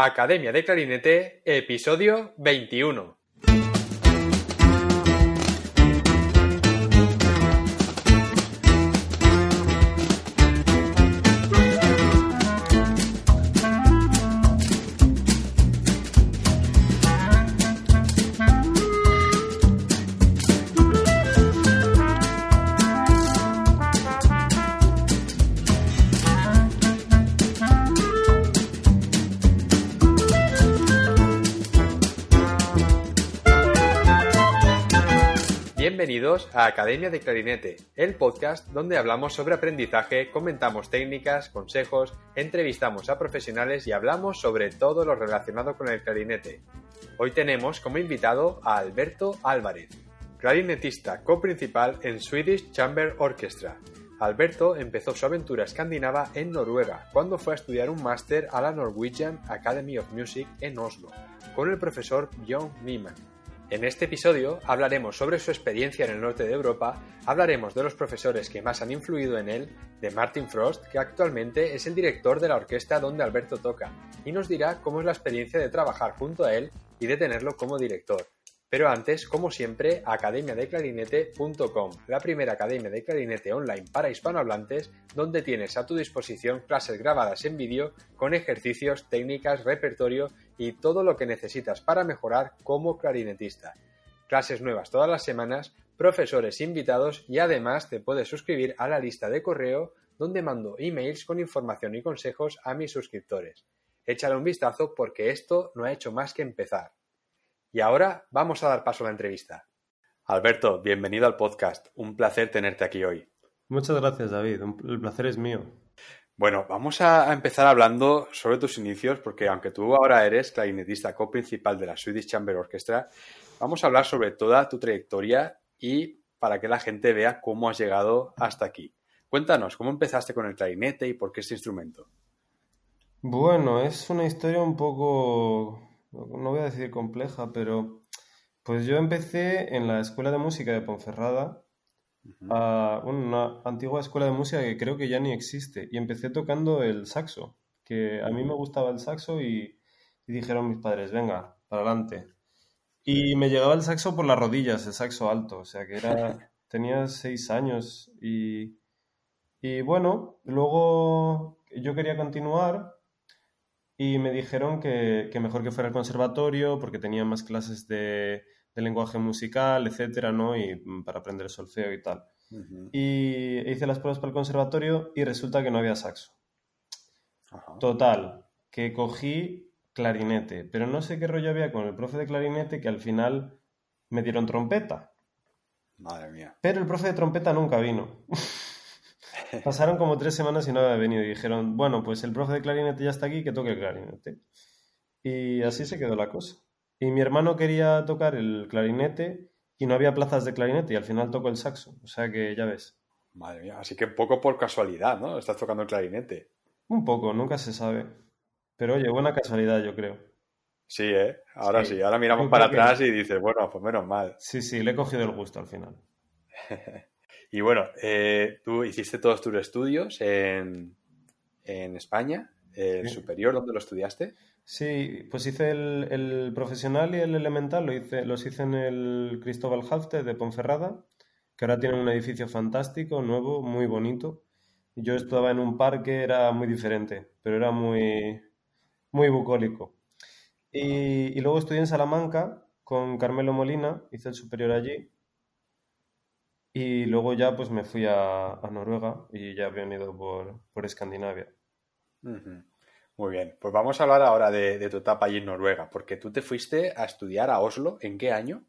Academia de Clarinete, episodio 21. A Academia de Clarinete, el podcast donde hablamos sobre aprendizaje, comentamos técnicas, consejos, entrevistamos a profesionales y hablamos sobre todo lo relacionado con el clarinete. Hoy tenemos como invitado a Alberto Álvarez, clarinetista coprincipal en Swedish Chamber Orchestra. Alberto empezó su aventura escandinava en Noruega cuando fue a estudiar un máster a la Norwegian Academy of Music en Oslo con el profesor Björn Niemann en este episodio hablaremos sobre su experiencia en el norte de Europa, hablaremos de los profesores que más han influido en él, de Martin Frost, que actualmente es el director de la orquesta donde Alberto toca, y nos dirá cómo es la experiencia de trabajar junto a él y de tenerlo como director. Pero antes, como siempre, academiadeclarinete.com, la primera academia de clarinete online para hispanohablantes, donde tienes a tu disposición clases grabadas en vídeo con ejercicios, técnicas, repertorio y todo lo que necesitas para mejorar como clarinetista. Clases nuevas todas las semanas, profesores invitados y además te puedes suscribir a la lista de correo donde mando emails con información y consejos a mis suscriptores. Échale un vistazo porque esto no ha hecho más que empezar. Y ahora vamos a dar paso a la entrevista. Alberto, bienvenido al podcast. Un placer tenerte aquí hoy. Muchas gracias, David. El placer es mío. Bueno, vamos a empezar hablando sobre tus inicios, porque aunque tú ahora eres clarinetista co-principal de la Swedish Chamber Orchestra, vamos a hablar sobre toda tu trayectoria y para que la gente vea cómo has llegado hasta aquí. Cuéntanos, ¿cómo empezaste con el clarinete y por qué este instrumento? Bueno, es una historia un poco no voy a decir compleja, pero pues yo empecé en la Escuela de Música de Ponferrada, una antigua escuela de música que creo que ya ni existe, y empecé tocando el saxo, que a mí me gustaba el saxo y, dijeron mis padres, venga, para adelante. Y me llegaba el saxo por las rodillas, el saxo alto, o sea que era, tenía seis años y, y bueno, luego yo quería continuar y me dijeron que, mejor que fuera al conservatorio porque tenía más clases de, lenguaje musical, etcétera, ¿no? Y mm, para aprender solfeo y tal. Y hice las pruebas para el conservatorio y resulta que no había saxo. Total, que cogí clarinete, pero no sé qué rollo había con el profe de clarinete que al final me dieron trompeta. Madre mía. Pero el profe de trompeta nunca vino. Pasaron como tres semanas y no había venido y dijeron, bueno, pues el profe de clarinete ya está aquí, que toque el clarinete. Y así se quedó la cosa. Y mi hermano quería tocar el clarinete y no había plazas de clarinete y al final tocó el saxo. O sea que ya ves. Madre mía, así que un poco por casualidad, ¿no? Estás tocando el clarinete. Un poco, nunca se sabe. Pero oye, buena casualidad, yo creo. Sí, ¿eh? Ahora sí, ahora miramos para atrás y dices, bueno, pues menos mal. Sí, sí, le he cogido el gusto al final. Y bueno, eh, tú hiciste todos tus estudios en, en España, el superior, ¿dónde lo estudiaste? Sí, pues hice el, profesional y el elemental, lo hice, los hice en el Cristóbal Hafte de Ponferrada, que ahora tiene un edificio fantástico, nuevo, muy bonito. Yo estaba en un parque, era muy diferente, pero era muy, muy bucólico. Y, y luego estudié en Salamanca con Carmelo Molina, hice el superior allí, y luego ya pues me fui a, Noruega y ya he venido por, por Escandinavia. Muy bien, pues vamos a hablar ahora de, tu etapa allí en Noruega, porque tú te fuiste a estudiar a Oslo, ¿en qué año?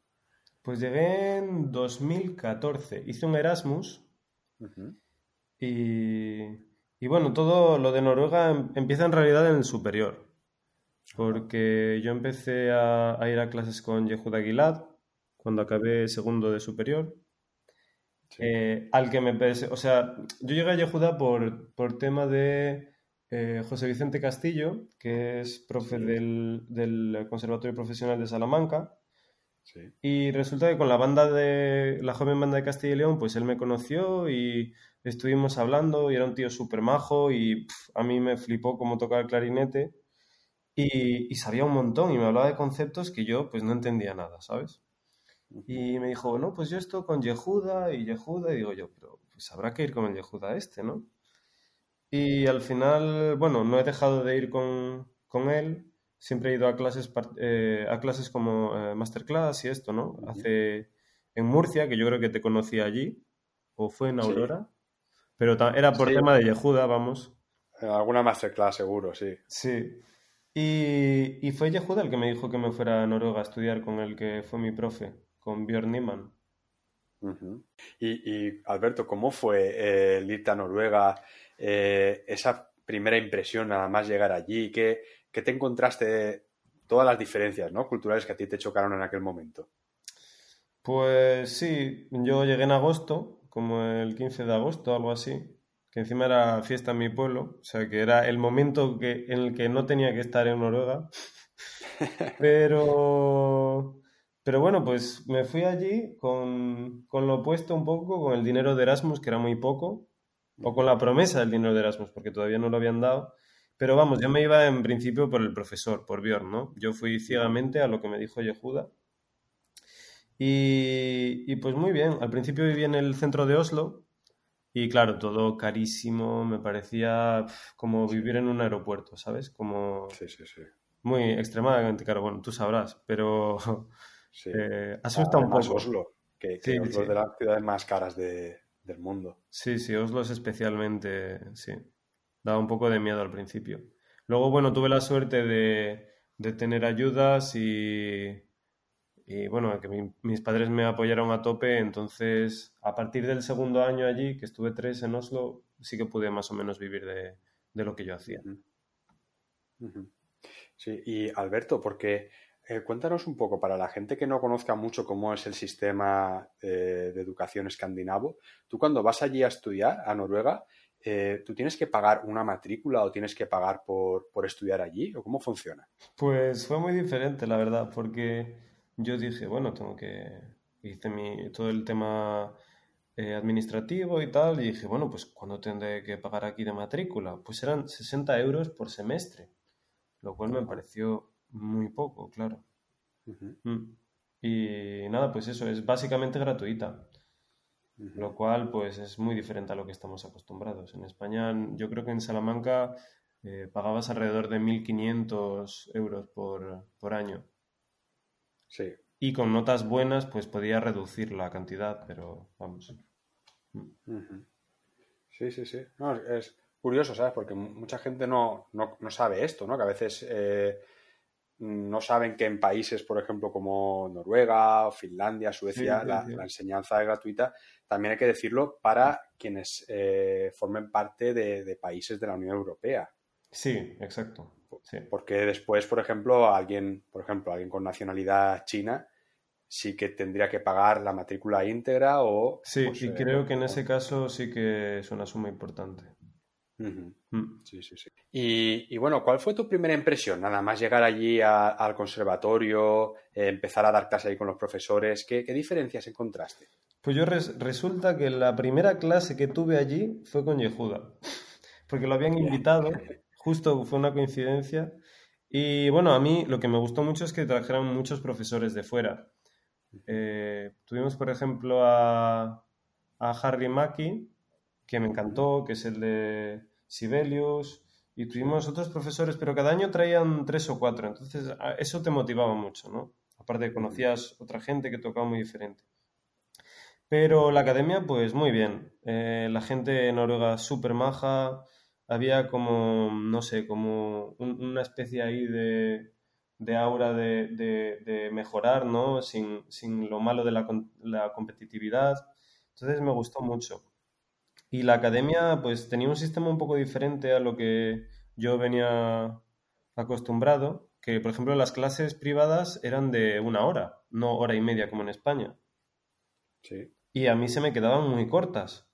Pues llegué en 2014, hice un Erasmus. Y, y, bueno, todo lo de Noruega em, empieza en realidad en el superior, porque yo empecé a, a ir a clases con Yehuda Gilad cuando acabé segundo de superior eh, al que me o sea, yo llegué a Yehuda por, por tema de eh, José Vicente Castillo, que es profe del, del, Conservatorio Profesional de Salamanca. Y resulta que con la banda de la joven banda de Castilla y León, pues él me conoció y estuvimos hablando y era un tío súper majo y a mí me flipó cómo tocaba el clarinete. y, sabía un montón y me hablaba de conceptos que yo pues no entendía nada, ¿sabes? Y me dijo, no, pues yo esto con Yehuda y Yehuda, y digo yo, pero pues habrá que ir con el Yehuda este, ¿no? Y al final, bueno, no he dejado de ir con, con él, siempre he ido a clases, eh, a clases como eh, masterclass y esto, ¿no? Hace en Murcia, que yo creo que te conocí allí, o fue en Aurora, pero era por tema de Yehuda, vamos. Alguna masterclass seguro, sí. Sí. Y, y, fue Yehuda el que me dijo que me fuera a Noruega a estudiar con el que fue mi profe, con Björn Niemann. y, Alberto, ¿cómo fue eh, el irte a Noruega? Eh, esa primera impresión nada más llegar allí, ¿qué, qué te encontraste? Todas las diferencias ¿no? culturales que a ti te chocaron en aquel momento. Pues sí, yo llegué en agosto, como el 15 de agosto, algo así, que encima era fiesta en mi pueblo, o sea que era el momento que, en el que no tenía que estar en Noruega. Pero, pero bueno, pues me fui allí con, con lo opuesto un poco, con el dinero de Erasmus, que era muy poco, o con la promesa del dinero de Erasmus, porque todavía no lo habían dado. Pero vamos, yo me iba en principio por el profesor, por Bjorn, ¿no? Yo fui ciegamente a lo que me dijo Yehuda y, pues muy bien, al principio viví en el centro de Oslo y claro, todo carísimo, me parecía como vivir en un aeropuerto, ¿sabes? Como sí, sí, sí. muy extremadamente caro, bueno, tú sabrás, pero sí. eh, asusta un poco. Oslo, que, que Oslo es de las ciudades más caras de, del mundo. Sí, sí, Oslo es especialmente, sí, daba un poco de miedo al principio. Luego, bueno, tuve la suerte de, de tener ayudas y y bueno, que mis padres me apoyaron a tope, entonces a partir del segundo año allí, que estuve tres en Oslo, sí que pude más o menos vivir de, lo que yo hacía. Sí, y Alberto, porque eh, cuéntanos un poco, para la gente que no conozca mucho cómo es el sistema eh, de educación escandinavo, tú cuando vas allí a estudiar a Noruega, eh, ¿tú tienes que pagar una matrícula o tienes que pagar por, por estudiar allí? ¿O cómo funciona? Pues fue muy diferente, la verdad, porque yo dije, bueno, tengo que... Hice mi, todo el tema administrativo y tal, y dije, bueno, pues ¿cuándo tendré que pagar aquí de matrícula? Pues eran 60 euros por semestre, lo cual me pareció muy poco, claro. Mm. Y nada, pues eso, es básicamente gratuita. Lo cual, pues, es muy diferente a lo que estamos acostumbrados. En España, yo creo que en Salamanca eh, pagabas alrededor de 1.500 euros por, por año. Sí. Y con notas buenas, pues podía reducir la cantidad, pero vamos. Sí, sí, sí. es curioso, ¿sabes? Porque mucha gente no, sabe esto, ¿no? Que a veces eh, no saben que en países, por ejemplo, como Noruega, Finlandia, Suecia, la, enseñanza es gratuita. También hay que decirlo para quienes eh, formen parte de países de la Unión Europea. Sí, exacto. Porque después, por ejemplo, alguien, por ejemplo, alguien con nacionalidad china sí que tendría que pagar la matrícula íntegra o... Sí, pues, y eh, creo que en ese caso sí que es una suma importante. Mm. Sí, sí, sí. Y, bueno, ¿cuál fue tu primera impresión? Nada más llegar allí al conservatorio, eh, empezar a dar clase ahí con los profesores, ¿qué, diferencias encontraste? Pues yo resulta que la primera clase que tuve allí fue con Yehuda, porque lo habían invitado justo fue una coincidencia. Y bueno, a mí lo que me gustó mucho es que trajeran muchos profesores de fuera. Eh, tuvimos, por ejemplo, a, Harry Mackie, que me encantó, que es el de Sibelius, y tuvimos otros profesores, pero cada año traían tres o cuatro, entonces eso te motivaba mucho, ¿no? Aparte conocías otra gente que tocaba muy diferente. Pero la academia, pues muy bien. Eh, la gente en Noruega súper maja, había como, no sé, como una especie ahí de, de aura de, mejorar, ¿no? Sin, lo malo de la, la, competitividad. Entonces me gustó mucho. Y la academia, pues tenía un sistema un poco diferente a lo que yo venía acostumbrado, que por ejemplo las clases privadas eran de una hora, no hora y media como en España. Sí. Y a mí se me quedaban muy cortas.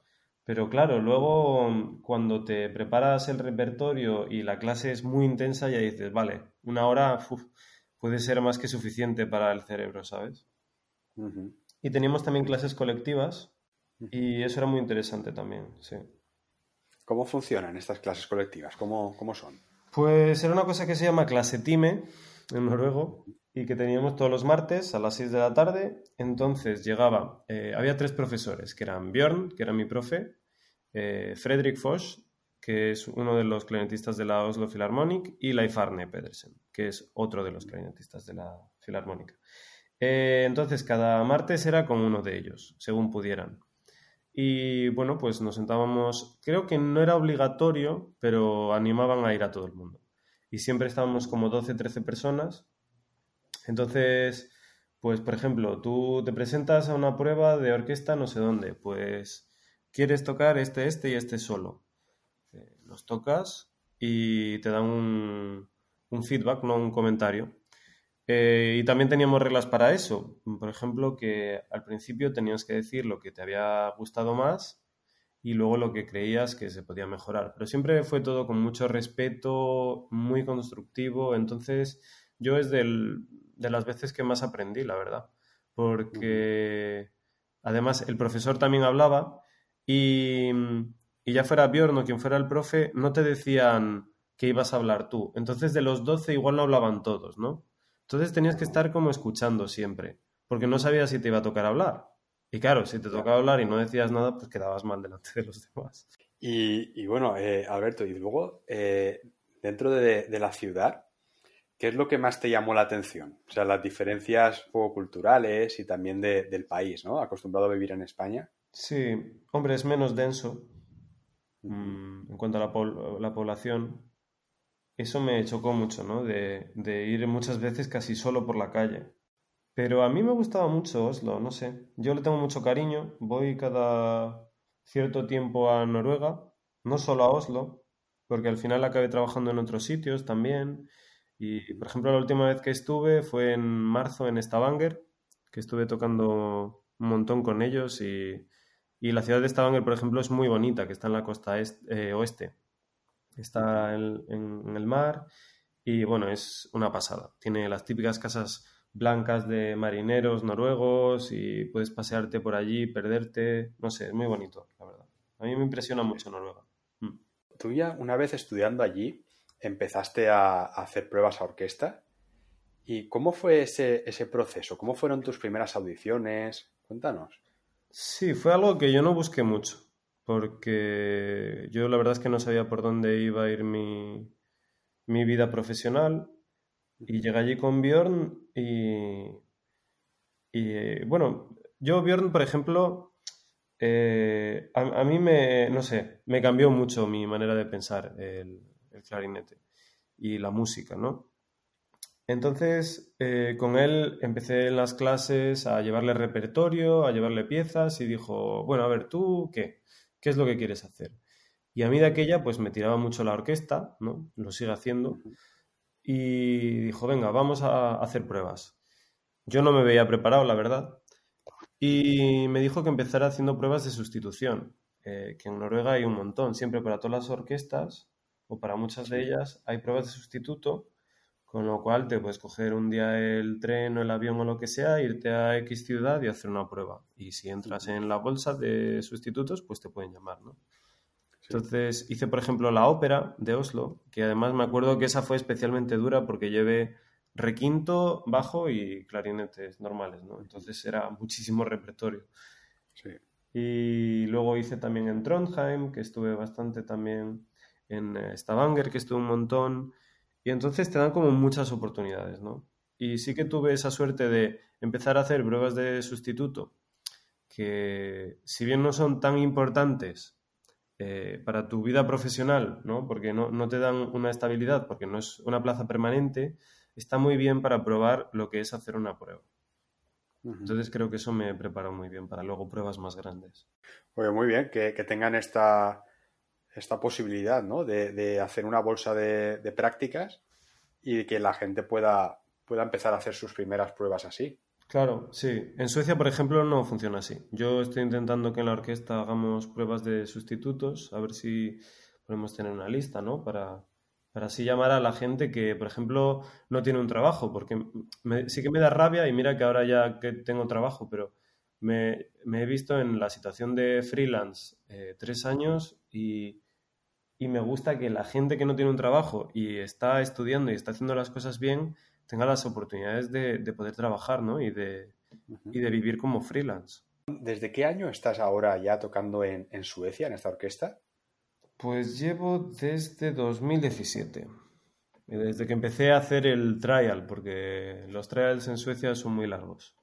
Pero claro, luego cuando te preparas el repertorio y la clase es muy intensa, ya dices, vale, una hora puede ser más que suficiente para el cerebro, ¿sabes? Y teníamos también clases colectivas y eso era muy interesante también, sí. ¿Cómo funcionan estas clases colectivas? ¿Cómo, cómo son? Pues era una cosa que se llama clase time en noruego y que teníamos todos los martes a las 6 de la tarde. Entonces llegaba, eh, había tres profesores, que eran Björn, que era mi profe, eh, Fredrik Fosch, que es uno de los clarinetistas de la Oslo Philharmonic, y Leif Arne Pedersen, que es otro de los clarinetistas de la Filarmónica. Eh, entonces, cada martes era con uno de ellos, según pudieran. Y bueno, pues nos sentábamos, creo que no era obligatorio, pero animaban a ir a todo el mundo. Y siempre estábamos como 12, 13 personas. Entonces, pues por ejemplo, tú te presentas a una prueba de orquesta no sé dónde, pues quieres tocar este, este y este solo. Eh, los tocas y te dan un, un feedback, no un comentario. Eh, y también teníamos reglas para eso. Por ejemplo, que al principio tenías que decir lo que te había gustado más y luego lo que creías que se podía mejorar. Pero siempre fue todo con mucho respeto, muy constructivo. Entonces, yo es del, de las veces que más aprendí, la verdad. Porque además el profesor también hablaba y, y ya fuera Bjorn o quien fuera el profe, no te decían que ibas a hablar tú. Entonces, de los 12 igual no hablaban todos, ¿no? Entonces tenías que estar como escuchando siempre, porque no sabías si te iba a tocar hablar. Y claro, si te tocaba hablar y no decías nada, pues quedabas mal delante de los demás. Y, bueno, eh, Alberto, y luego, eh, dentro de, la ciudad, ¿qué es lo que más te llamó la atención? O sea, las diferencias culturales y también del país, ¿no? Acostumbrado a vivir en España. Sí, hombre, es menos denso mm, en cuanto a la, la población eso me chocó mucho, ¿no? De, ir muchas veces casi solo por la calle. Pero a mí me gustaba mucho Oslo, no sé. Yo le tengo mucho cariño. Voy cada cierto tiempo a Noruega, no solo a Oslo, porque al final acabé trabajando en otros sitios también. Y, por ejemplo, la última vez que estuve fue en marzo en Stavanger, que estuve tocando un montón con ellos. Y, la ciudad de Stavanger, por ejemplo, es muy bonita, que está en la costa eh, oeste está en, el mar y bueno, es una pasada. Tiene las típicas casas blancas de marineros noruegos y puedes pasearte por allí, perderte, no sé, es muy bonito, la verdad. A mí me impresiona mucho Noruega. Mm. Tú ya una vez estudiando allí empezaste a, hacer pruebas a orquesta. ¿Y cómo fue ese, ese proceso? ¿Cómo fueron tus primeras audiciones? Cuéntanos. Sí, fue algo que yo no busqué mucho porque yo la verdad es que no sabía por dónde iba a ir mi, vida profesional y llegué allí con Bjorn y, y bueno, yo Bjorn, por ejemplo, eh, a, mí me, no sé, me cambió mucho mi manera de pensar el, clarinete y la música, ¿no? Entonces, eh, con él empecé en las clases a llevarle repertorio, a llevarle piezas y dijo, bueno, a ver, ¿tú qué? ¿Qué es lo que quieres hacer? Y a mí de aquella, pues me tiraba mucho la orquesta, ¿no? Lo sigue haciendo. Y dijo, venga, vamos a hacer pruebas. Yo no me veía preparado, la verdad. Y me dijo que empezara haciendo pruebas de sustitución, eh, que en Noruega hay un montón. Siempre para todas las orquestas, o para muchas de ellas, hay pruebas de sustituto, con lo cual te puedes coger un día el tren o el avión o lo que sea, irte a X ciudad y hacer una prueba. Y si entras en la bolsa de sustitutos, pues te pueden llamar, ¿no? Entonces hice, por ejemplo, la ópera de Oslo, que además me acuerdo que esa fue especialmente dura porque llevé requinto, bajo y clarinetes normales, ¿no? Entonces era muchísimo repertorio. Sí. Y luego hice también en Trondheim, que estuve bastante también en eh, Stavanger, que estuve un montón. Y entonces te dan como muchas oportunidades, ¿no? Y sí que tuve esa suerte de empezar a hacer pruebas de sustituto que, si bien no son tan importantes eh, para tu vida profesional, ¿no? Porque no, te dan una estabilidad, porque no es una plaza permanente, está muy bien para probar lo que es hacer una prueba. Entonces creo que eso me preparó muy bien para luego pruebas más grandes. Oye, muy bien que tengan esta, esta posibilidad, ¿no? De, hacer una bolsa de, prácticas y que la gente pueda, pueda empezar a hacer sus primeras pruebas así. Claro, sí. En Suecia, por ejemplo, no funciona así. Yo estoy intentando que en la orquesta hagamos pruebas de sustitutos, a ver si podemos tener una lista, ¿no? Para, para así llamar a la gente que, por ejemplo, no tiene un trabajo, porque sí que me da rabia y mira que ahora ya que tengo trabajo, pero me, he visto en la situación de freelance eh, tres años y y me gusta que la gente que no tiene un trabajo y está estudiando y está haciendo las cosas bien tenga las oportunidades de, poder trabajar ¿no? y, de, y de vivir como freelance. ¿Desde qué año estás ahora ya tocando en, en Suecia, en esta orquesta? Pues llevo desde 2017, desde que empecé a hacer el trial, porque los trials en Suecia son muy largos.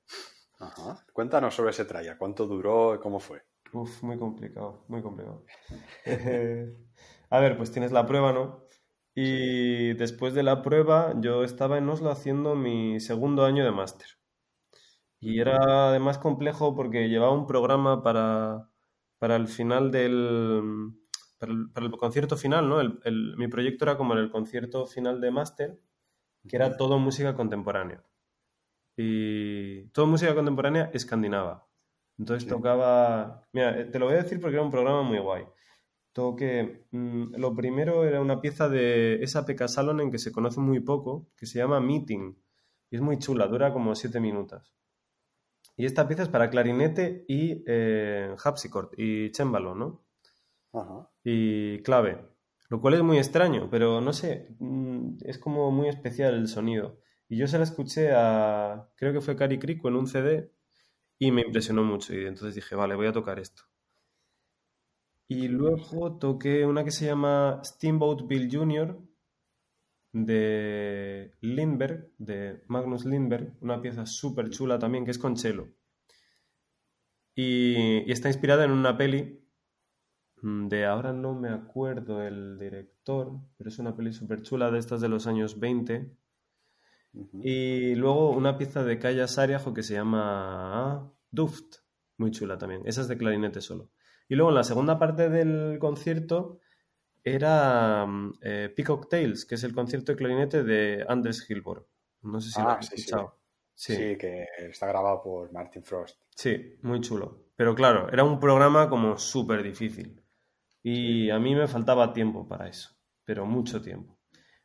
Ajá. Cuéntanos sobre ese trial, cuánto duró y cómo fue. Uf, muy complicado, muy complicado. a ver, pues tienes la prueba, ¿no? Y después de la prueba yo estaba en Oslo haciendo mi segundo año de máster. Y era además complejo porque llevaba un programa para, para el final del... Para el, concierto final, ¿no? mi proyecto era como el concierto final de máster, que era todo música contemporánea. Y todo música contemporánea escandinava. Entonces tocaba... Mira, eh, te lo voy a decir porque era un programa muy guay. Toqué... Mm, lo primero era una pieza de esa Pekka Salonen que se conoce muy poco, que se llama Meeting. Y es muy chula, dura como siete minutos. Y esta pieza es para clarinete y eh, harpsichord y chémbalo, ¿no? Ajá. Y clave. Lo cual es muy extraño, pero no sé, mm, es como muy especial el sonido. Y yo se la escuché a, creo que fue Cari Crico en un CD y me impresionó mucho. Y entonces dije, vale, voy a tocar esto. Y luego toqué una que se llama Steamboat Bill Jr. de Lindbergh, de Magnus Lindbergh, una pieza súper chula también, que es con cello. Y, está inspirada en una peli de ahora no me acuerdo el director, pero es una peli súper chula de estas de los años 20 y luego una pieza de Kaya Sariajo que se llama Duft, muy chula también. Esa es de clarinete solo. Y luego en la segunda parte del concierto era mm, eh, Peacock Tales, que es el concierto de clarinete de Anders Hilborg. No sé si lo ah, has escuchado. Sí. sí. que está grabado por Martin Frost. Sí, muy chulo. Pero claro, era un programa como súper difícil. Y a mí me faltaba tiempo para eso, pero mucho tiempo.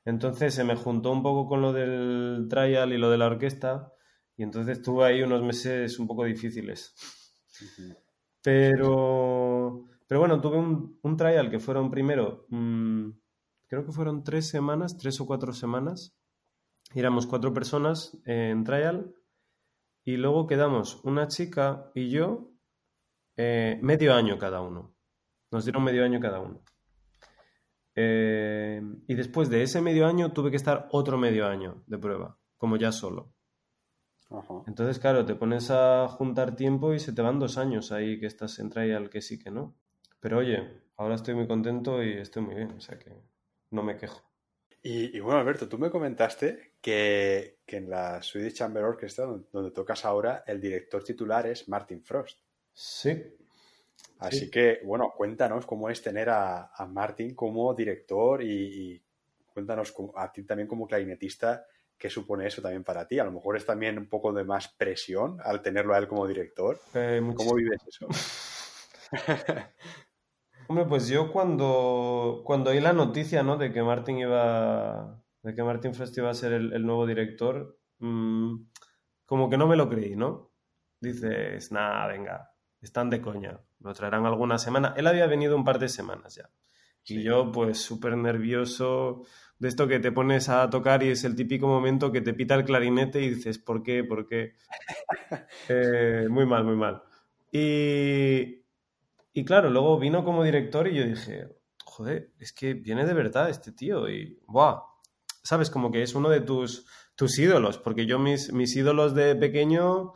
Entonces se me juntó un poco con lo del trial y lo de la orquesta y entonces tuve ahí unos meses un poco difíciles. Pero, pero bueno, tuve un, trial que fueron primero, mm, creo que fueron tres semanas, tres o cuatro semanas. Éramos cuatro personas en trial y luego quedamos una chica y yo eh, medio año cada uno. Nos dieron medio año cada uno. Eh, y después de ese medio año tuve que estar otro medio año de prueba, como ya solo. Entonces, claro, te pones a juntar tiempo y se te van dos años ahí que estás en trial que sí que no. Pero oye, ahora estoy muy contento y estoy muy bien, o sea que no me quejo. Y, bueno, Alberto, tú me comentaste que, que, en la Swedish Chamber Orchestra, donde tocas ahora, el director titular es Martin Frost. Sí, Así que, bueno, cuéntanos cómo es tener a, Martin como director y, cuéntanos a ti también como clarinetista qué supone eso también para ti. A lo mejor es también un poco de más presión al tenerlo a él como director. Eh, ¿Cómo vives eso? Hombre, pues yo cuando, cuando oí la noticia, ¿no? De que Martin iba, de que Martin Frost iba a ser el, nuevo director, mm, como que no me lo creí, ¿no? Dices, nada, venga, están de coña. Lo traerán alguna semana. Él había venido un par de semanas ya. Y yo, pues, súper nervioso de esto que te pones a tocar y es el típico momento que te pita el clarinete y dices, ¿por qué? ¿Por qué? Eh, muy mal, muy mal. Y, y claro, luego vino como director y yo dije, joder, es que viene de verdad este tío y, ¡buah! ¿Sabes? Como que es uno de tus, tus ídolos, porque yo mis, mis ídolos de pequeño,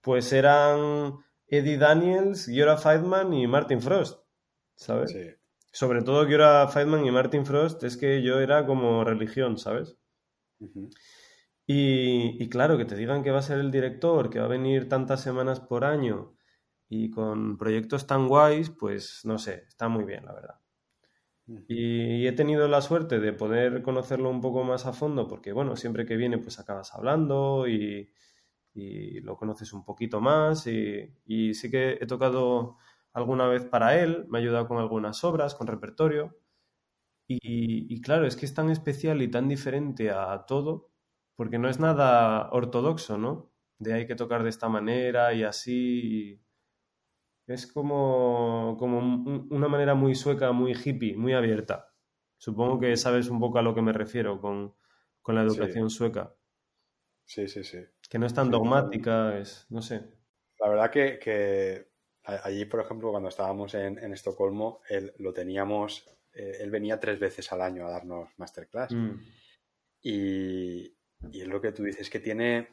pues eran Eddie Daniels, Giora Feidman y Martin Frost, ¿sabes? Sí. Sobre todo Giora Feidman y Martin Frost es que yo era como religión, ¿sabes? y, claro, que te digan que va a ser el director, que va a venir tantas semanas por año y con proyectos tan guays, pues no sé, está muy bien, la verdad. y, he tenido la suerte de poder conocerlo un poco más a fondo, porque bueno, siempre que viene pues acabas hablando y, y lo conoces un poquito más y, sí que he tocado alguna vez para él, me ha ayudado con algunas obras, con repertorio y, claro, es que es tan especial y tan diferente a todo porque no es nada ortodoxo, ¿no? De hay que tocar de esta manera y así. Es como, como una manera muy sueca, muy hippie, muy abierta. Supongo que sabes un poco a lo que me refiero con, la educación sueca. Sí, sí, sí. Que no es tan dogmática, es, no sé. La verdad que, allí, por ejemplo, cuando estábamos en, Estocolmo, él lo teníamos, eh, él venía tres veces al año a darnos masterclass. Mm. Y, y es lo que tú dices, que tiene,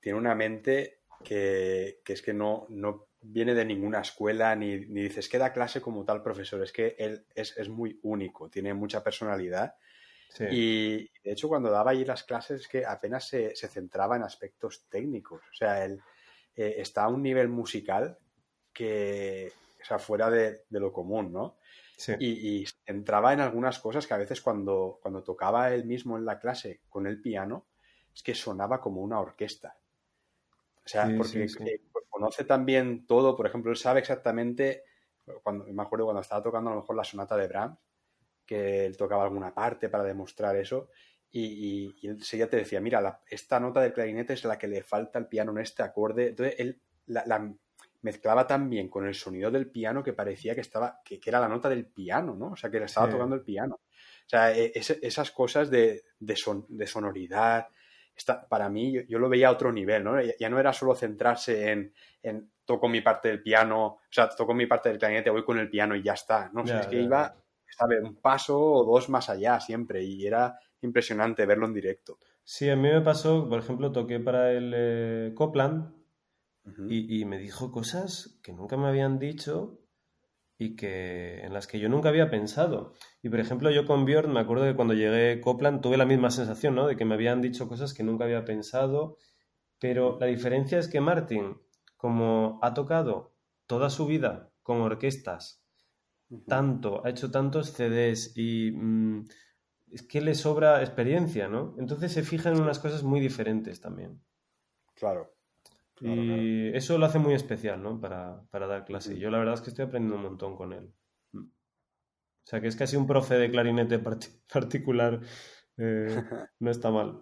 tiene una mente que, es que no, no viene de ninguna escuela ni, ni dices que da clase como tal profesor, es que él es, muy único, tiene mucha personalidad. Y de hecho, cuando daba allí las clases, es que apenas se, centraba en aspectos técnicos. O sea, él eh, está a un nivel musical que, o sea, fuera de, lo común, ¿no? Y, entraba en algunas cosas que a veces cuando, cuando tocaba él mismo en la clase con el piano, es que sonaba como una orquesta. O sea, porque eh, conoce también todo, por ejemplo, él sabe exactamente, cuando, me acuerdo cuando estaba tocando a lo mejor la sonata de Brahms, que él tocaba alguna parte para demostrar eso, y, y, él ya te decía, mira, esta nota del clarinete es la que le falta al piano en este acorde. Entonces él la, mezclaba tan bien con el sonido del piano que parecía que estaba, que, era la nota del piano, ¿no? O sea, que le estaba tocando el piano. O sea, e, esas cosas de, de, son, de sonoridad, para mí yo, lo veía a otro nivel, ¿no? Ya, no era solo centrarse en, en, toco mi parte del piano, o sea, toco mi parte del clarinete, voy con el piano y ya está, ¿no? es que iba, ¿sabe? Un paso o dos más allá siempre y era impresionante verlo en directo. Sí, a mí me pasó, por ejemplo, toqué para el eh, Copland y, y, me dijo cosas que nunca me habían dicho y que en las que yo nunca había pensado. Y por ejemplo, yo con Björn me acuerdo que cuando llegué a Copland tuve la misma sensación, ¿no? De que me habían dicho cosas que nunca había pensado, pero la diferencia es que Martin, como ha tocado toda su vida con orquestas, tanto, ha hecho tantos CDs y mm, es que le sobra experiencia, ¿no? Entonces se fija en unas cosas muy diferentes también. Claro y eso lo hace muy especial, ¿no? Para, dar clase. Yo la verdad es que estoy aprendiendo un montón con él. Mm. O sea, que es casi un profe de clarinete particular. Eh, no está mal.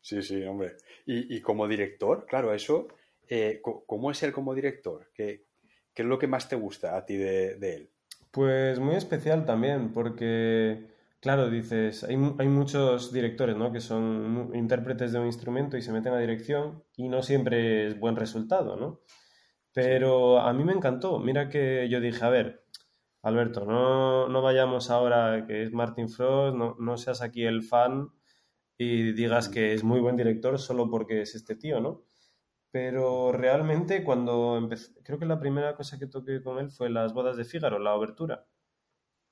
Sí, sí, hombre. Y, como director, claro, eso, eh, ¿cómo es él como director? ¿Qué, es lo que más te gusta a ti de él? Pues muy especial también, porque Claro, dices, hay, hay, muchos directores, ¿no? Que son intérpretes de un instrumento y se meten a dirección y no siempre es buen resultado, ¿no? Pero a mí me encantó. Mira que yo dije, a ver, Alberto, no, no vayamos ahora que es Martin Frost, no, no seas aquí el fan y digas que es muy buen director solo porque es este tío, ¿no? Pero realmente cuando empecé, creo que la primera cosa que toqué con él fue las bodas de Fígaro, la obertura.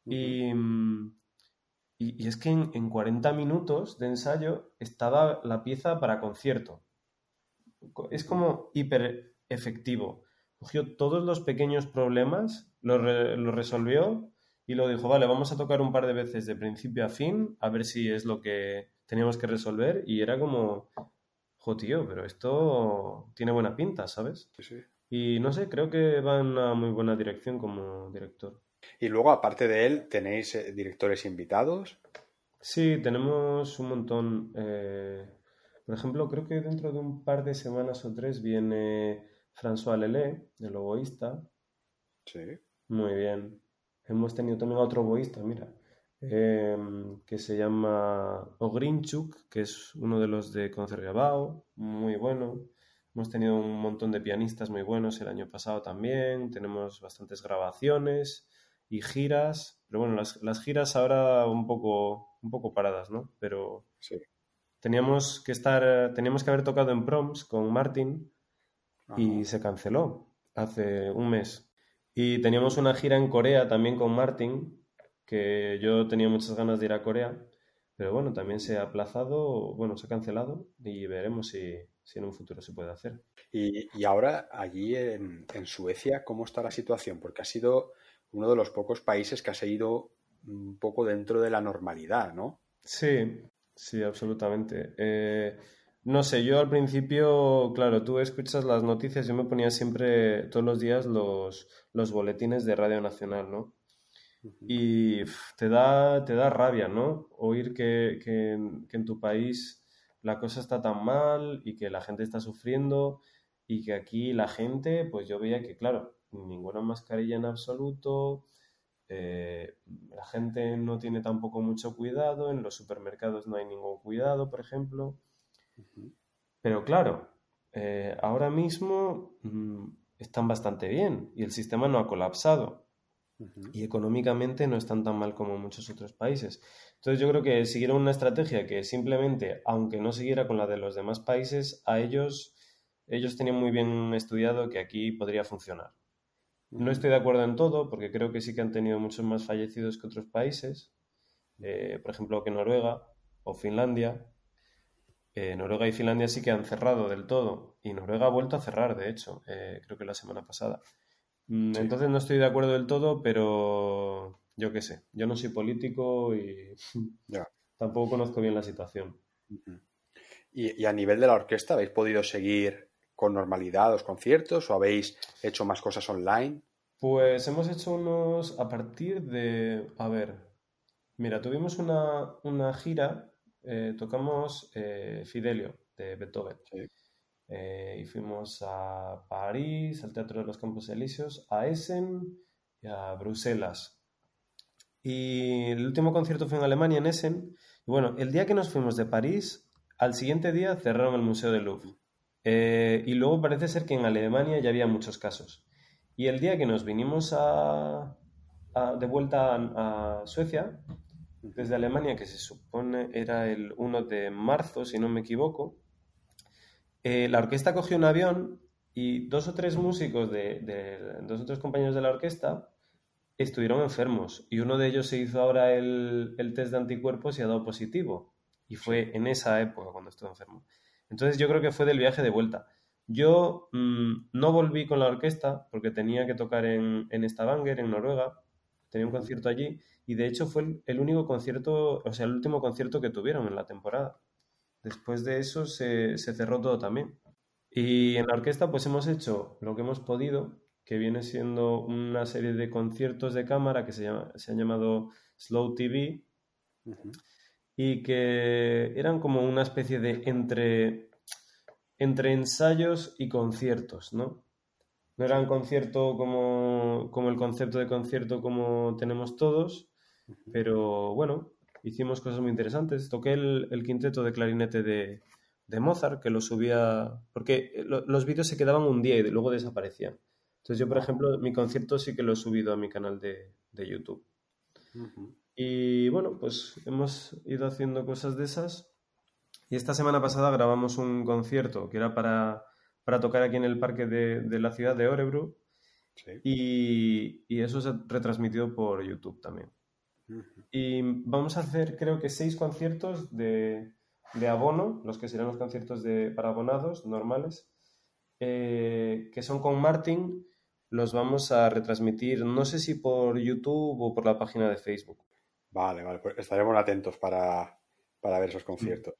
Y mm, y, es que en, 40 minutos de ensayo estaba la pieza para concierto. Es como hiper efectivo. Cogió todos los pequeños problemas, los lo resolvió y lo dijo, vale, vamos a tocar un par de veces de principio a fin, a ver si es lo que teníamos que resolver. Y era como, jo, tío, pero esto tiene buena pinta, ¿sabes? Sí, sí. Y no sé, creo que va en una muy buena dirección como director. Y luego, aparte de él, ¿tenéis eh, directores invitados? Sí, tenemos un montón. Eh, por ejemplo, creo que dentro de un par de semanas o tres viene François Lelé, el oboísta. Sí. Muy bien. Hemos tenido también otro oboísta, mira, em, que se llama Ogrinchuk, que es uno de los de Concertgebouw, muy bueno. Hemos tenido un montón de pianistas muy buenos el año pasado también. Tenemos bastantes grabaciones y giras. Pero bueno, las, las, giras ahora un poco, un poco paradas, ¿no? Pero sí. teníamos que estar, teníamos que haber tocado en proms con Martin y se canceló hace un mes. Y teníamos una gira en Corea también con Martin, que yo tenía muchas ganas de ir a Corea, pero bueno, también se ha aplazado, bueno, se ha cancelado y veremos si, si en un futuro se puede hacer. Y, y ahora allí en, en, Suecia, ¿cómo está la situación? Porque ha sido uno de los pocos países que ha seguido un poco dentro de la normalidad, ¿no? Sí, sí, absolutamente. Eh, no sé, yo al principio, claro, tú escuchas las noticias, yo me ponía siempre todos los días los, los boletines de Radio Nacional, ¿no? Y te da, te da rabia, ¿no? Oír que, que, en tu país la cosa está tan mal y que la gente está sufriendo y que aquí la gente, pues yo veía que, claro, ninguna mascarilla en absoluto, eh, la gente no tiene tampoco mucho cuidado, en los supermercados no hay ningún cuidado, por ejemplo. Pero claro, eh, ahora mismo mm, están bastante bien y el sistema no ha colapsado. Y económicamente no están tan mal como muchos otros países. Entonces yo creo que siguieron una estrategia que simplemente, aunque no siguiera con la de los demás países, a ellos, ellos tenían muy bien estudiado que aquí podría funcionar. No estoy de acuerdo en todo, porque creo que sí que han tenido muchos más fallecidos que otros países, eh, por ejemplo que Noruega o Finlandia. Eh, Noruega y Finlandia sí que han cerrado del todo, y Noruega ha vuelto a cerrar, de hecho, eh, creo que la semana pasada. Mm, entonces no estoy de acuerdo del todo, pero yo qué sé, yo no soy político y tampoco conozco bien la situación. ¿Y, a nivel de la orquesta, ¿habéis podido seguir con normalidad los conciertos o habéis hecho más cosas online? Pues hemos hecho unos a partir de, a ver, mira, tuvimos una, gira, eh, tocamos eh, Fidelio de Beethoven. Eh, y fuimos a París, al Teatro de los Campos Elíseos, a Essen y a Bruselas. Y el último concierto fue en Alemania, en Essen. Y bueno, el día que nos fuimos de París, al siguiente día cerraron el Museo del Louvre. Eh, y luego parece ser que en Alemania ya había muchos casos. Y el día que nos vinimos a, de vuelta a, a, Suecia, desde Alemania, que se supone era el 1 de marzo, si no me equivoco, eh, la orquesta cogió un avión y dos o tres músicos de, dos o tres compañeros de la orquesta estuvieron enfermos y uno de ellos se hizo ahora el, test de anticuerpos y ha dado positivo. Y fue en esa época cuando estuvo enfermo. Entonces yo creo que fue del viaje de vuelta. Yo mm, no volví con la orquesta porque tenía que tocar en, en Stavanger, en Noruega. Tenía un concierto allí y de hecho fue el único concierto, o sea, el último concierto que tuvieron en la temporada. Después de eso se, cerró todo también. Y en la orquesta pues hemos hecho lo que hemos podido, que viene siendo una serie de conciertos de cámara que se, llama, se han llamado Slow TV y que eran como una especie de entre, entre ensayos y conciertos, ¿no? No era un concierto como, como el concepto de concierto como tenemos todos, pero bueno, hicimos cosas muy interesantes. Toqué el, quinteto de clarinete de, Mozart, que lo subía, porque los vídeos se quedaban un día y luego desaparecían. Entonces yo, por ejemplo, mi concierto sí que lo he subido a mi canal de, YouTube. Y bueno, pues hemos ido haciendo cosas de esas. Y esta semana pasada grabamos un concierto que era para, tocar aquí en el parque de, la ciudad de Orebro. Y, y, eso se ha retransmitido por YouTube también. Y vamos a hacer, creo que, seis conciertos de, abono, los que serán los conciertos de, para abonados normales, eh, que son con Martin. Los vamos a retransmitir, no sé si por YouTube o por la página de Facebook. Vale, vale, pues estaremos atentos para, ver esos conciertos.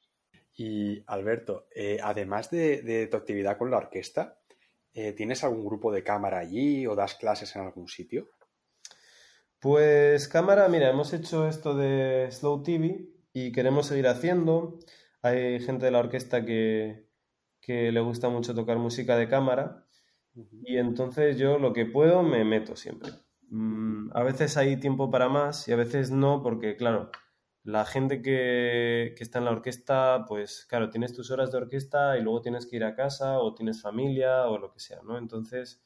Y Alberto, eh, además de, tu actividad con la orquesta, eh, ¿tienes algún grupo de cámara allí o das clases en algún sitio? Pues cámara, mira, hemos hecho esto de Slow TV y queremos seguir haciendo. Hay gente de la orquesta que, le gusta mucho tocar música de cámara y entonces yo lo que puedo me meto siempre. Mm, a veces hay tiempo para más y a veces no, porque claro, la gente que, que, está en la orquesta, pues claro, tienes tus horas de orquesta y luego tienes que ir a casa o tienes familia o lo que sea, ¿no? Entonces,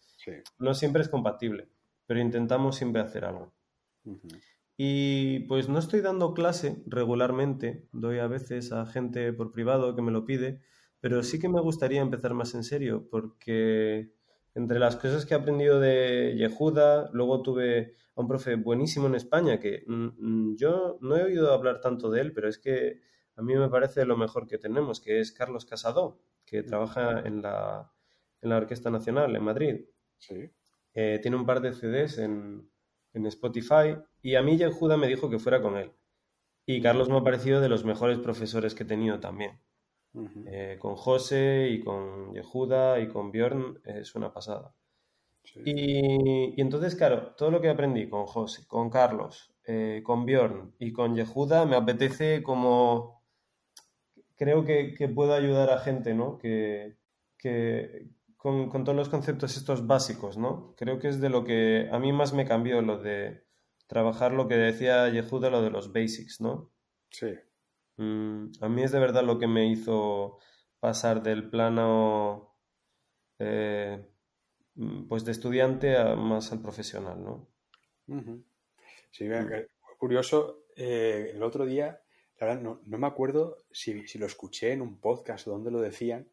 no siempre es compatible, pero intentamos siempre hacer algo. Y pues no estoy dando clase regularmente, doy a veces a gente por privado que me lo pide, pero sí que me gustaría empezar más en serio, porque entre las cosas que he aprendido de Yehuda, luego tuve a un profe buenísimo en España, que mm, mm, yo no he oído hablar tanto de él, pero es que a mí me parece lo mejor que tenemos, que es Carlos Casado, que trabaja en la, en la Orquesta Nacional en Madrid. Eh, tiene un par de CDs en, en Spotify y a mí Yehuda me dijo que fuera con él. Y Carlos me ha parecido de los mejores profesores que he tenido también. Eh, con José y con Yehuda y con Bjorn es una pasada. Y, entonces, claro, todo lo que aprendí con José, con Carlos, eh, con Bjorn y con Yehuda me apetece como... Creo que, que puedo ayudar a gente, ¿no? Que, que, con, todos los conceptos estos básicos, ¿no? Creo que es de lo que a mí más me cambió lo de trabajar lo que decía Yehuda, lo de los basics, ¿no? Sí. Mm, a mí es de verdad lo que me hizo pasar del plano eh, mm, pues de estudiante a más al profesional, ¿no? Sí, curioso, eh, el otro día, la verdad, no, me acuerdo si, lo escuché en un podcast o donde lo decían,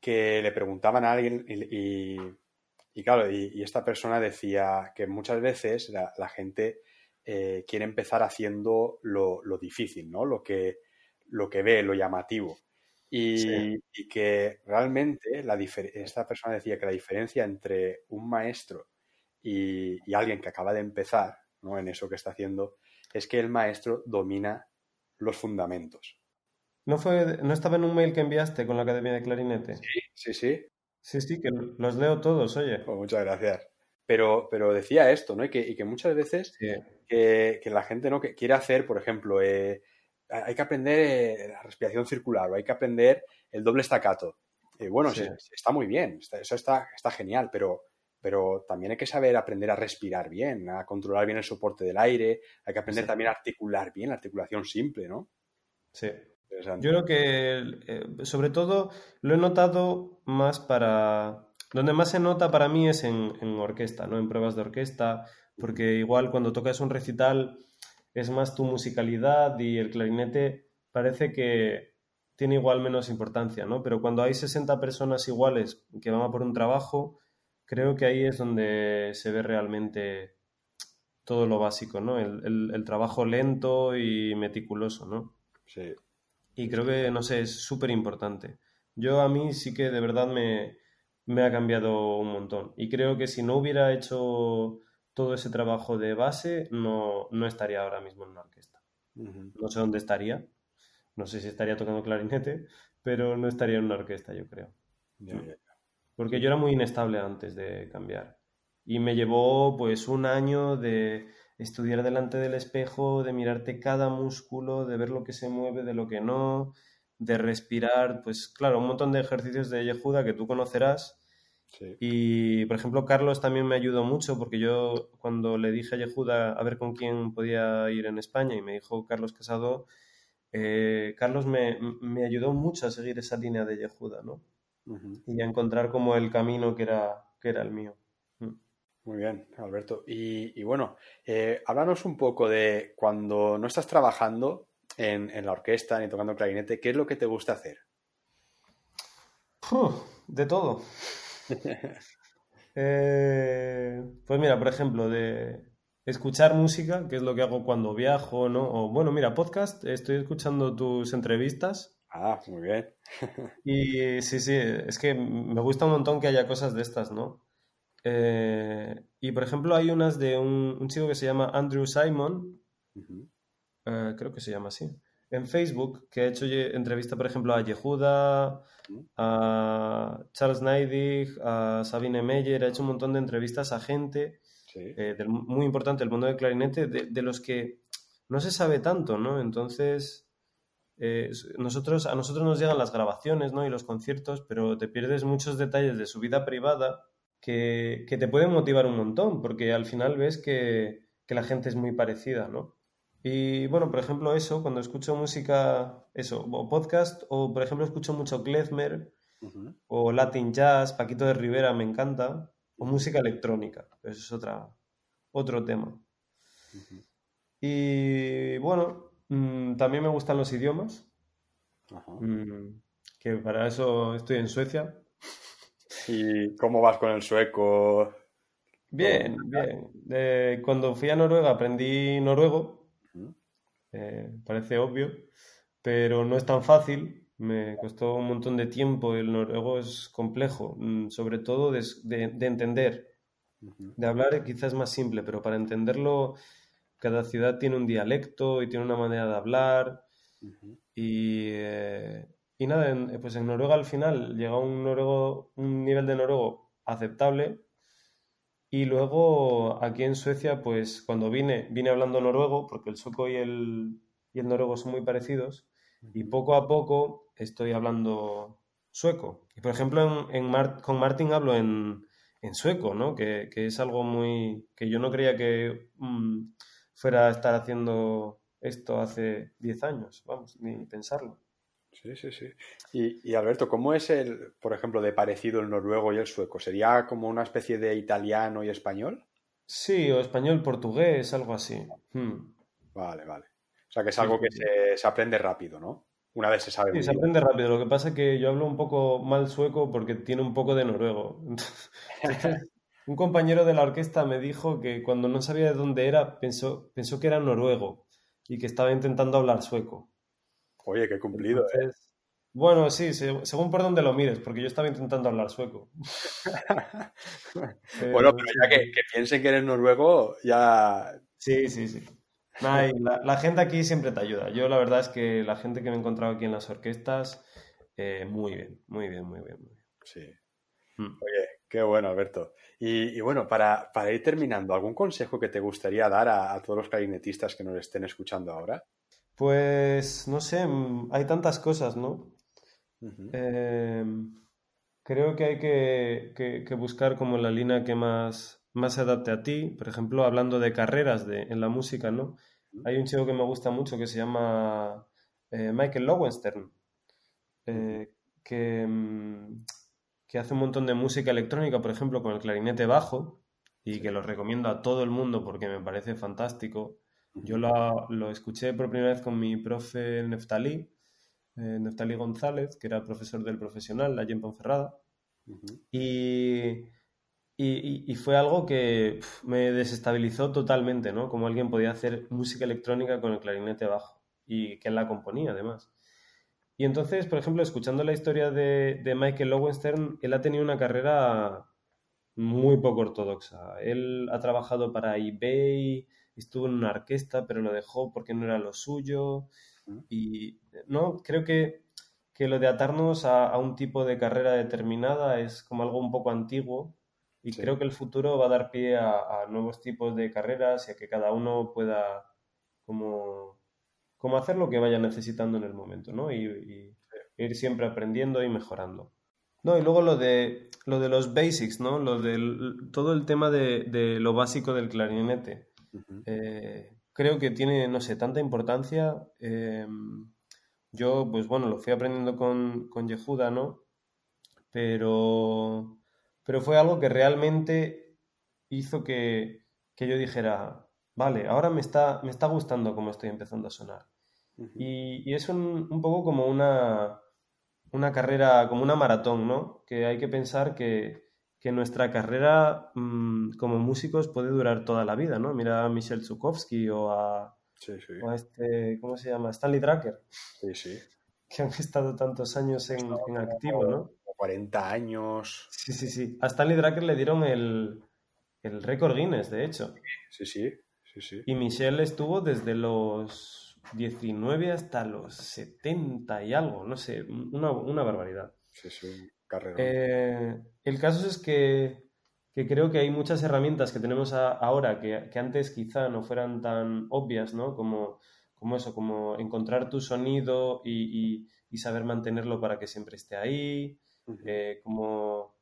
que le preguntaban a alguien y, y, claro, y, esta persona decía que muchas veces la, gente eh, quiere empezar haciendo lo, difícil, ¿no? Lo que, lo que ve, lo llamativo. Y, y que realmente la esta persona decía que la diferencia entre un maestro y, y, alguien que acaba de empezar ¿no? en eso que está haciendo es que el maestro domina los fundamentos. ¿No, fue, ¿No estaba en un mail que enviaste con la Academia de Clarinete? Sí, sí, sí. Sí, sí, que los leo todos, oye. Pues muchas gracias. Pero, pero decía esto, ¿no? Y que, y que muchas veces que, la gente no que quiere hacer, por ejemplo, eh, hay que aprender eh, la respiración circular o hay que aprender el doble estacato. Eh, bueno, está muy bien, eso está, está genial, pero pero también hay que saber aprender a respirar bien, a controlar bien el soporte del aire, hay que aprender también a articular bien, la articulación simple, ¿no? Sí. Yo creo que, sobre todo, lo he notado más para... Donde más se nota para mí es en, en, orquesta, ¿no? En pruebas de orquesta, porque igual cuando tocas un recital es más tu musicalidad y el clarinete parece que tiene igual menos importancia, ¿no? Pero cuando hay 60 personas iguales que van a por un trabajo, creo que ahí es donde se ve realmente todo lo básico, ¿no? El, trabajo lento y meticuloso, ¿no? Sí. Y creo que, no sé, es súper importante. Yo a mí sí que de verdad me, ha cambiado un montón. Y creo que si no hubiera hecho todo ese trabajo de base, no, estaría ahora mismo en una orquesta. No sé dónde estaría. No sé si estaría tocando clarinete, pero no estaría en una orquesta, yo creo. Porque yo era muy inestable antes de cambiar. Y me llevó pues un año de estudiar delante del espejo, de mirarte cada músculo, de ver lo que se mueve, de lo que no, de respirar, pues claro, un montón de ejercicios de Yehuda que tú conocerás. Y, por ejemplo, Carlos también me ayudó mucho porque yo cuando le dije a Yehuda a ver con quién podía ir en España y me dijo Carlos Casado, eh, Carlos me, me, ayudó mucho a seguir esa línea de Yehuda, ¿no? y a encontrar como el camino que era, que era el mío. Mm. Muy bien, Alberto. Y, bueno, eh, háblanos un poco de cuando no estás trabajando en, la orquesta ni tocando clarinete, ¿qué es lo que te gusta hacer? de todo. Eh, pues mira, por ejemplo, de escuchar música, que es lo que hago cuando viajo, ¿no? O bueno, mira, podcast, estoy escuchando tus entrevistas Ah, muy bien. y sí, sí, es que me gusta un montón que haya cosas de estas, ¿no? Eh, y por ejemplo, hay unas de un, chico que se llama Andrew Simon, eh, creo que se llama así, en Facebook, que ha hecho entrevista, por ejemplo, a Yehuda, a Charles Neidig, a Sabine Meyer, ha hecho un montón de entrevistas a gente eh, muy importante del mundo del clarinete, de, de los que no se sabe tanto, ¿no? Entonces eh, nosotros, a nosotros nos llegan las grabaciones ¿no? y los conciertos, pero te pierdes muchos detalles de su vida privada que, te pueden motivar un montón, porque al final ves que, la gente es muy parecida, ¿no? Y bueno, por ejemplo, eso, cuando escucho música, eso, o podcast, o por ejemplo escucho mucho Klezmer, o Latin Jazz, Paquito de Rivera me encanta, o música electrónica, eso es otra, otro tema. Y bueno, Mm, también me gustan los idiomas. Mm, que para eso estoy en Suecia. ¿Y cómo vas con el sueco? Bien, bien. cuando fui a Noruega aprendí noruego. Eh, parece obvio, pero no es tan fácil. Me costó un montón de tiempo. El noruego es complejo, mm, sobre todo de, entender. De hablar quizás más simple, pero para entenderlo cada ciudad tiene un dialecto y tiene una manera de hablar. Eh, y, nada, pues en Noruega al final llega un, noruego, un nivel de noruego aceptable. Y luego aquí en Suecia, pues cuando vine, vine hablando noruego, porque el sueco y el, y el noruego son muy parecidos. Y poco a poco estoy hablando sueco. Y por ejemplo, en, con Martin hablo en, en sueco, ¿no? Que, es algo muy... que yo no creía que mm, fuera a estar haciendo esto hace 10 años, vamos, ni pensarlo. Sí, sí, sí. Y, Alberto, ¿cómo es el, por ejemplo, de parecido el noruego y el sueco? ¿Sería como una especie de italiano y español? Sí, o español-portugués, algo así. Hmm. Vale, vale. O sea que es algo que se, aprende rápido, ¿no? Una vez se sabe. Sí, se aprende rápido. Lo que pasa es que yo hablo un poco mal sueco porque tiene un poco de noruego. un compañero de la orquesta me dijo que cuando no sabía de dónde era, pensó, pensó que era noruego y que estaba intentando hablar sueco. Oye, qué cumplido, ¿eh? Bueno, sí, según por dónde lo mires, porque yo estaba intentando hablar sueco. bueno, pero ya que, piensen que eres noruego, ya... Sí, sí, sí. la, gente aquí siempre te ayuda. Yo la verdad es que la gente que me he encontrado aquí en las orquestas, eh, muy bien, muy bien, muy bien. Sí. Hmm. Oye, qué bueno, Alberto. Y, bueno, para, ir terminando, ¿algún consejo que te gustaría dar a todos los clarinetistas que nos estén escuchando ahora? Pues no sé, mm, hay tantas cosas, ¿no? Eh, creo que hay que, buscar como la línea que más, más se adapte a ti. Por ejemplo, hablando de carreras de, en la música, ¿no? Hay un chico que me gusta mucho que se llama eh, Michael Lowenstern, eh, que, mm, que hace un montón de música electrónica, por ejemplo, con el clarinete bajo, y que lo recomiendo a todo el mundo porque me parece fantástico. Yo lo, escuché por primera vez con mi profe Neftalí, eh, Neftalí González, que era profesor del profesional allí en Ponferrada. y, y, fue algo que me desestabilizó totalmente, ¿no? Como alguien podía hacer música electrónica con el clarinete bajo y que él la componía además. Y entonces, por ejemplo, escuchando la historia de, de Michael Lowenstern, él ha tenido una carrera muy poco ortodoxa. Él ha trabajado para eBay, estuvo en una orquesta, pero lo dejó porque no era lo suyo. Y no, creo que, lo de atarnos a, un tipo de carrera determinada es como algo un poco antiguo. Y creo que el futuro va a dar pie a, nuevos tipos de carreras y a que cada uno pueda como, como hacer lo que vaya necesitando en el momento, ¿no? Y, ir siempre aprendiendo y mejorando. No, y luego lo de, lo de los basics, ¿no? Lo del, todo el tema de, de lo básico del clarinete. Eh, creo que tiene, no sé, tanta importancia. Eh, yo, pues bueno, lo fui aprendiendo con, con Yehuda, ¿no? Pero, pero fue algo que realmente hizo que, yo dijera, vale, ahora me está, me está gustando cómo estoy empezando a sonar. y, es un, un, poco como una, una carrera, como una maratón, ¿no? Que hay que pensar que, que nuestra carrera mm, como músicos puede durar toda la vida, ¿no? Mira a Michel Zukovsky o a, este, ¿cómo se llama? Stanley Drucker. Sí, sí. Que han estado tantos años en, activo, ¿no? 40 años. Sí, sí, sí. A Stanley Drucker le dieron el, el récord Guinness, de hecho. Sí, sí, sí, sí. Y Michel estuvo desde los 19 hasta los 70 y algo, no sé, una, una barbaridad. Sí, sí. Eh, el caso es que, creo que hay muchas herramientas que tenemos ahora que, antes quizá no fueran tan obvias, ¿no? Como, como eso, como encontrar tu sonido y, saber mantenerlo para que siempre esté ahí, eh, como,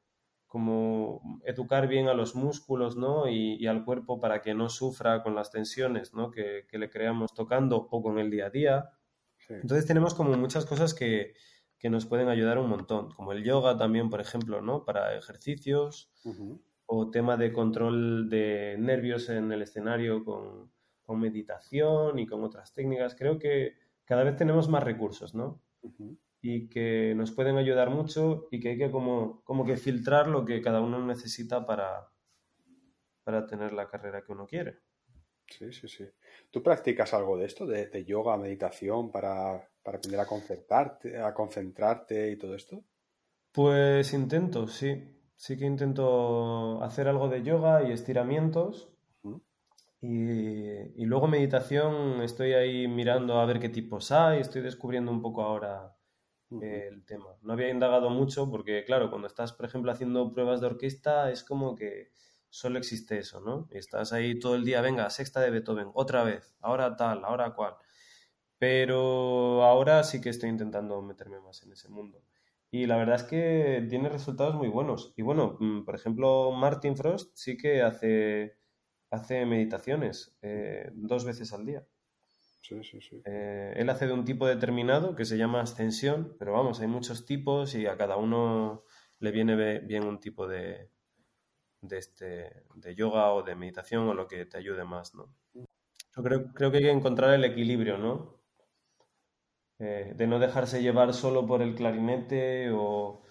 como educar bien a los músculos ¿no? y, al cuerpo para que no sufra con las tensiones ¿no? que, le creamos tocando o con el día a día. Entonces tenemos como muchas cosas que, que nos pueden ayudar un montón, como el yoga también, por ejemplo, ¿no? Para ejercicios o tema de control de nervios en el escenario con, meditación y con otras técnicas. Creo que cada vez tenemos más recursos, ¿no? Y que nos pueden ayudar mucho y que hay que como, como que filtrar lo que cada uno necesita para, para tener la carrera que uno quiere. Sí, sí, sí. ¿Tú practicas algo de esto, de, de yoga, meditación, para para aprender a concentrarte, a concentrarte y todo esto? Pues intento, sí. Sí que intento hacer algo de yoga y estiramientos. y, luego meditación, estoy ahí mirando a ver qué tipos hay, estoy descubriendo un poco ahora el tema. No había indagado mucho porque, claro, cuando estás, por ejemplo, haciendo pruebas de orquesta, es como que solo existe eso, ¿no? Y estás ahí todo el día, venga, sexta de Beethoven, otra vez, ahora tal, ahora cual. Pero ahora sí que estoy intentando meterme más en ese mundo. y la verdad es que tiene resultados muy buenos. Y bueno, mm, por ejemplo, Martin Frost sí que hace, hace meditaciones eh, dos veces al día. Sí, sí, sí. Eh, él hace de un tipo determinado que se llama ascensión, pero vamos, hay muchos tipos y a cada uno le viene bien un tipo de, de, este, de yoga o de meditación o lo que te ayude más, ¿no? Yo creo, creo que hay que encontrar el equilibrio, ¿no? Eh, de no dejarse llevar solo por el clarinete o...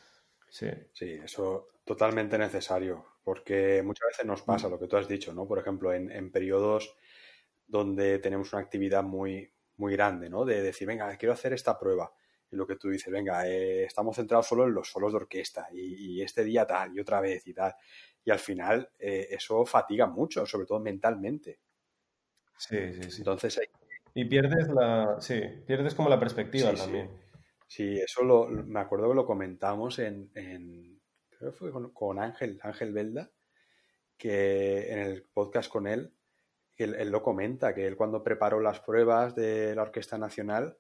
Sí. sí, eso totalmente necesario, porque muchas veces nos pasa mm. lo que tú has dicho, ¿no? Por ejemplo, en, en periodos donde tenemos una actividad muy, muy grande, ¿no? De decir, venga, quiero hacer esta prueba. Y lo que tú dices, venga, eh, estamos centrados solo en los solos de orquesta y, este día tal y otra vez y tal. Y al final eh, eso fatiga mucho, sobre todo mentalmente. Sí, sí, sí. Entonces hay, y pierdes la. Sí, pierdes como la perspectiva también. Sí. eso lo, me acuerdo que lo comentamos en. creo que fue con, Ángel, Ángel Belda, que en el podcast con él, él, lo comenta, que él cuando preparó las pruebas de la Orquesta Nacional,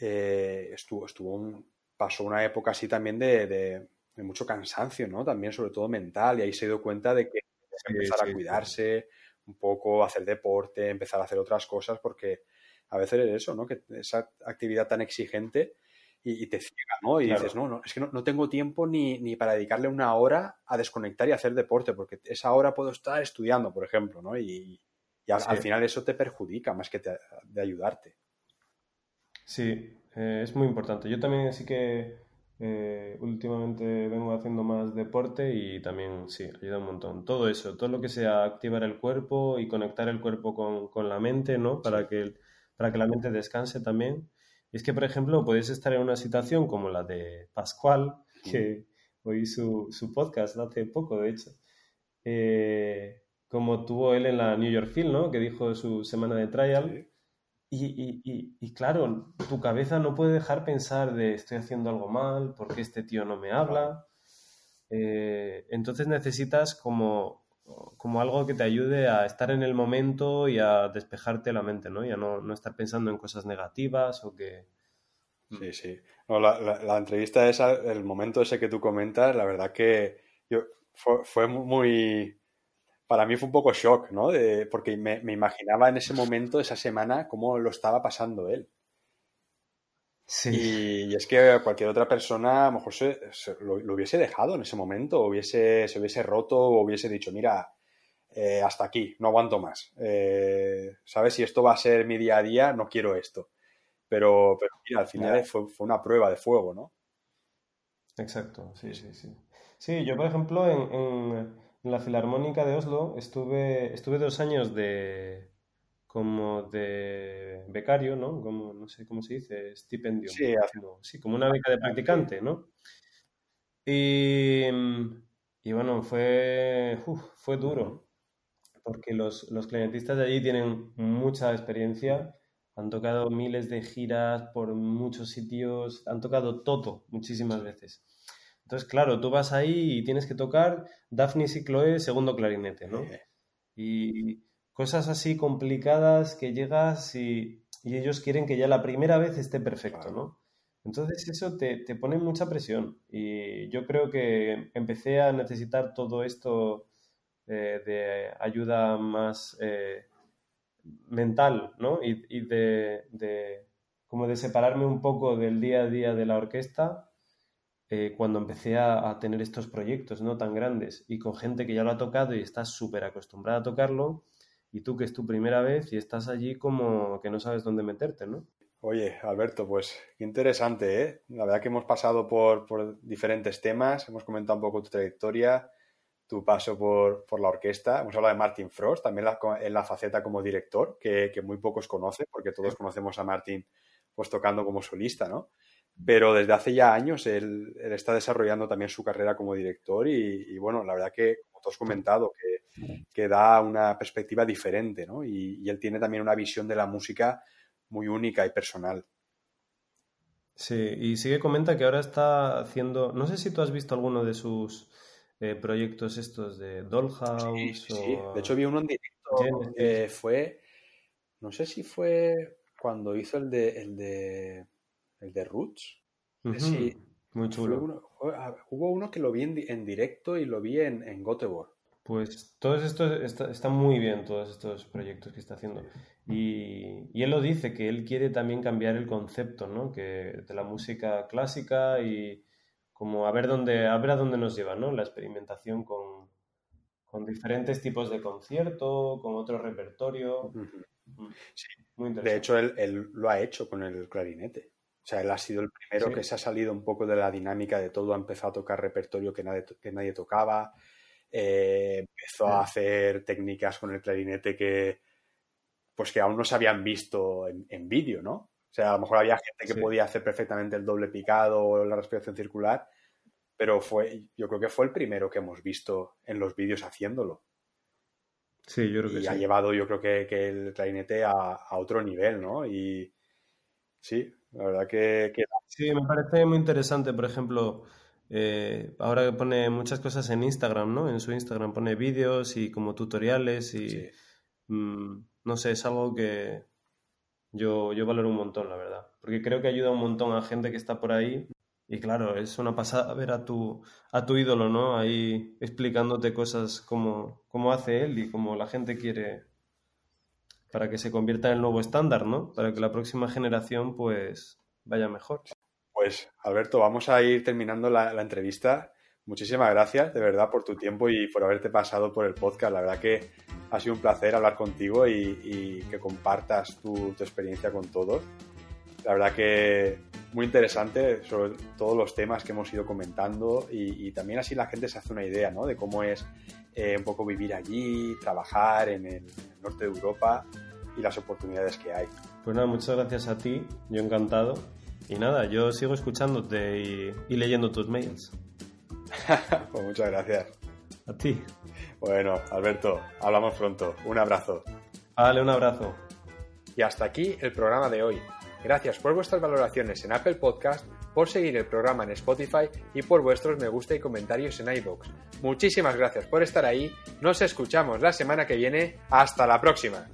eh, estuvo, estuvo un, pasó una época así también de, mucho cansancio, ¿no? También, sobre todo mental, y ahí se dio cuenta de que empezar a cuidarse un poco, hacer deporte, empezar a hacer otras cosas, porque a veces es eso, ¿no? Que esa actividad tan exigente y, te ciega, ¿no? Y dices, no, no, es que no, tengo tiempo ni, para dedicarle una hora a desconectar y hacer deporte, porque esa hora puedo estar estudiando, por ejemplo, ¿no? Y, al, final eso te perjudica más que de ayudarte. Sí, eh, es muy importante. Yo también sí que eh, últimamente vengo haciendo más deporte y también sí, ayuda un montón. Todo eso, todo lo que sea activar el cuerpo y conectar el cuerpo con, con la mente, ¿no? Para que el, para que la mente descanse también. Y es que, por ejemplo, podéis estar en una situación como la de Pascual, que oí su, su podcast hace poco, de hecho, eh, como tuvo él en la New York Film, ¿no? Que dijo su semana de trial. Y, y, y, claro, tu cabeza no puede dejar pensar de estoy haciendo algo mal, porque este tío no me habla. Eh, entonces necesitas como como algo que te ayude a estar en el momento y a despejarte la mente, ¿no? Y a no, estar pensando en cosas negativas o que... Sí, sí. la, entrevista esa, el momento ese que tú comentas, la verdad que yo, fue, muy... Para mí fue un poco shock, ¿no? porque me, imaginaba en ese momento, esa semana, cómo lo estaba pasando él. Sí. Y, es que cualquier otra persona a lo mejor se, lo, hubiese dejado en ese momento, o hubiese, se hubiese roto, o hubiese dicho, mira, eh, hasta aquí, no aguanto más. Eh, ¿Sabes? Si esto va a ser mi día a día, no quiero esto. Pero, pero mira, al final fue, una prueba de fuego, ¿no? Exacto, sí, sí, sí. Sí, yo, por ejemplo, en, en la Filarmónica de Oslo estuve, estuve dos años de, como de becario, ¿no? Como, no sé cómo se dice, estipendio. Sí, sí como una beca de practicante, ¿no? Y, y bueno, fue, fue duro, porque los, los clarinetistas de allí tienen mucha experiencia, han tocado miles de giras por muchos sitios, han tocado todo muchísimas veces. Entonces, claro, tú vas ahí y tienes que tocar Daphne y Chloe segundo clarinete, ¿no? Y cosas así complicadas que llegas y, ellos quieren que ya la primera vez esté perfecto, ¿no? Entonces eso te, pone mucha presión y yo creo que empecé a necesitar todo esto eh, de ayuda más eh, mental, ¿no? Y, de, como de separarme un poco del día a día de la orquesta eh, cuando empecé a, a, tener estos proyectos, ¿no? Tan grandes y con gente que ya lo ha tocado y está súper acostumbrada a tocarlo y tú que es tu primera vez y estás allí como que no sabes dónde meterte, ¿no? Oye, Alberto, pues qué interesante, ¿eh? La verdad que hemos pasado por, diferentes temas, hemos comentado un poco tu trayectoria, tu paso por, la orquesta, hemos hablado de Martin Frost, también en la faceta como director, que, muy pocos conocen, porque todos conocemos a Martin pues tocando como solista, ¿no? Pero desde hace ya años él, está desarrollando también su carrera como director y, y, bueno, la verdad que, tú has comentado, que que da una perspectiva diferente, ¿no? Y, él tiene también una visión de la música muy única y personal. Sí, y sigue comenta que ahora está haciendo, no sé si tú has visto alguno de sus eh, proyectos estos de Dollhouse. Sí, de hecho vi uno en directo, que fue, no sé si fue cuando hizo el de, el de, el de Roots. Sí, Muy chulo. hubo uno que lo vi en, directo y lo vi en, en Göteborg. Pues todos estos está, muy bien, todos estos proyectos que está haciendo. Y, él lo dice, que él quiere también cambiar el concepto, ¿no? Que de la música clásica y como a ver dónde, a ver a dónde nos lleva, ¿no? La experimentación con, con diferentes tipos de concierto, con otro repertorio. Mm, sí. Muy de hecho, él, él, lo ha hecho con el clarinete. O sea, él ha sido el primero que se ha salido un poco de la dinámica de todo, ha empezado a tocar repertorio que nadie, que nadie tocaba, eh, empezó a hacer técnicas con el clarinete que, pues que aún no se habían visto en, vídeo, ¿no? O sea, a lo mejor había gente que podía hacer perfectamente el doble picado o la respiración circular, pero fue, yo creo que fue el primero que hemos visto en los vídeos haciéndolo. Sí, yo creo que y ha llevado, yo creo que, el clarinete a, otro nivel, ¿no? Y sí, la verdad que, que... Sí, me parece muy interesante, por ejemplo, eh, ahora pone muchas cosas en Instagram, ¿no? En su Instagram pone vídeos y como tutoriales y mm, no sé, es algo que yo, yo valoro un montón, la verdad. Porque creo que ayuda un montón a gente que está por ahí. Y claro, es una pasada ver a tu, a tu ídolo, ¿no? Ahí explicándote cosas como, como hace él y como la gente quiere para que se convierta en el nuevo estándar, ¿no? Para que la próxima generación pues vaya mejor. Pues Alberto, vamos a ir terminando la, entrevista. Muchísimas gracias, de verdad, por tu tiempo y por haberte pasado por el podcast. La verdad que ha sido un placer hablar contigo y, que compartas tu, experiencia con todos. La verdad que muy interesante sobre todos los temas que hemos ido comentando y, también así la gente se hace una idea ¿no? de cómo es eh, un poco vivir allí, trabajar en el, norte de Europa y las oportunidades que hay. Pues nada, muchas gracias a ti, yo encantado y nada, yo sigo escuchándote y, leyendo tus mails. pues muchas gracias. A ti. Bueno, Alberto, hablamos pronto. Un abrazo. Vale, un abrazo. Y hasta aquí el programa de hoy. Gracias por vuestras valoraciones en Apple Podcast, por seguir el programa en Spotify y por vuestros me gusta y comentarios en iBox. Muchísimas gracias por estar ahí. Nos escuchamos la semana que viene. Hasta la próxima.